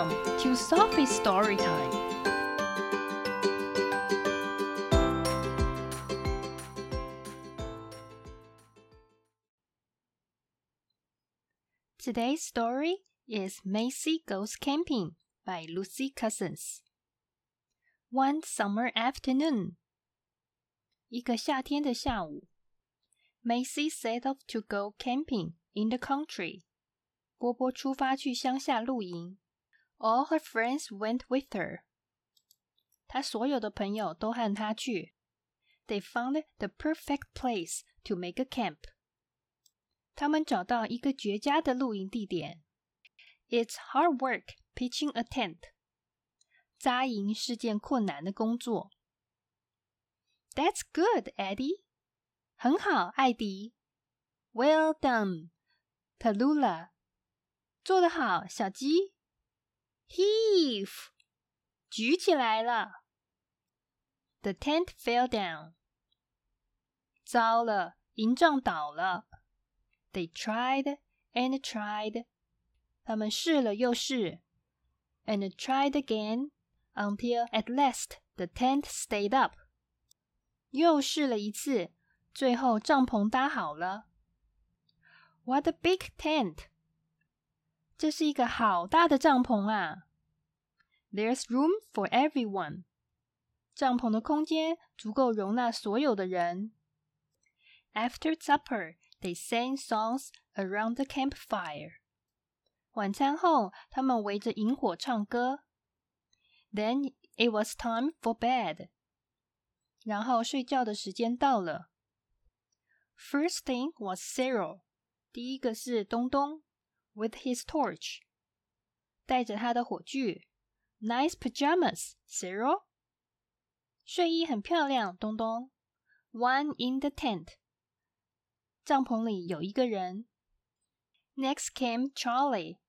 Welcome to Sophie's Story Time. Today's story is Maisy Goes Camping by Lucy Cousins. One summer afternoon, 一个夏天的下午，Maisy set off to go camping in the country. 波波出发去乡下露营。All her friends went with her. 她所有的朋友都和她去。They found the perfect place to make a camp. 他们找到一个绝佳的露营地点。It's hard work pitching a tent. 扎营是件困难的工作。That's good, Eddie. 很好，艾迪。Well done, Tallulah. 做得好，小鸡。 举起来了。The tent fell down。糟了，营帐倒了。They tried and tried。他们试了又试，and tried again until at last the tent stayed up。又试了一次，最后帐篷搭好了。What a big tent！这是一个好大的帐篷啊 ！There's room for everyone。帐篷的空间足够容纳所有的人。After supper, they sang songs around the campfire。晚餐后，他们围着萤火唱歌。Then it was time for bed。然后睡觉的时间到了。First thing was Cyril。第一个是东东。with his torch，带着他的火炬。 Nice pajamas, Cyril。睡衣很漂亮，东东。One in the tent，帐篷里有一个人。Next came Charlie，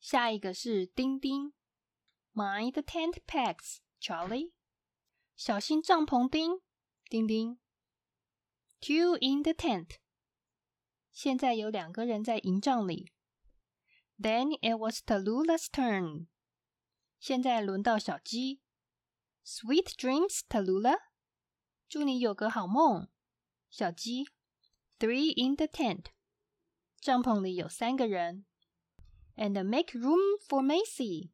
下一个是丁丁。Mind the tent pegs, Charlie。小心帐篷钉，丁丁。Two in the tent，现在有两个人在营帐里。Then it was Tallulah's turn. 现在轮到小鸡。Sweet dreams, Tallulah. 祝你有个好梦，小鸡。Three in the tent. 帐篷里有三个人。And make room for Macy.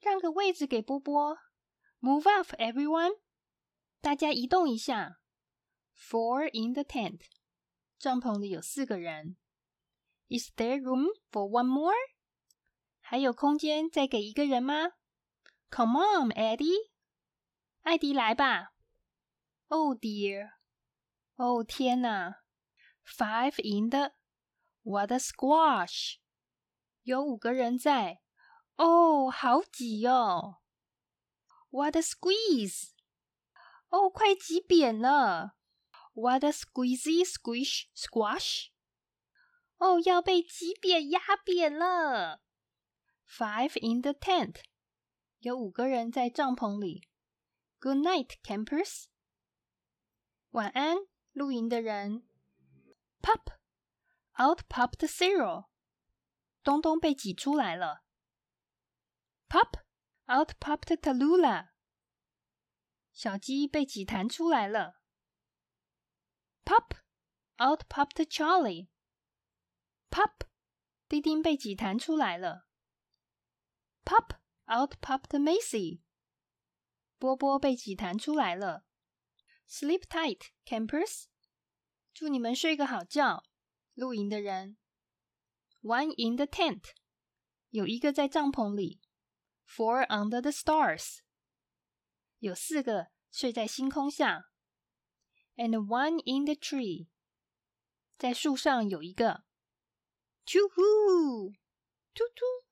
让个位置给波波。Move up, everyone. 大家移动一下。Four in the tent. 帐篷里有四个人。Is there room for one more？还有空间再给一个人吗 ？Come on, Eddie，艾迪来吧。Oh dear，哦天哪！Five in the，what a squash！有五个人在，哦，好挤哦。What a squeeze！哦，快挤扁了。What a squeezy squish squash！哦，要被挤扁、压扁了。Five in the tent， 有五个人在帐篷里。Good night, campers。晚安，露营的人。Pop，out popped Cyril。东东被挤出来了。Pop，out popped Tallulah。小鸡被挤弹出来了。Pop，out popped Charlie。Pop，丁丁被挤弹出来了。 out popped Maisy. Maisy，波波被挤弹出来了。Sleep tight, campers. campers，祝你们睡个好觉，露营的人。One in the tent. tent，有一个在帐篷里。Four under the stars. stars，有四个睡在星空下。And one in the tree，在树上有一个。Two who，突突。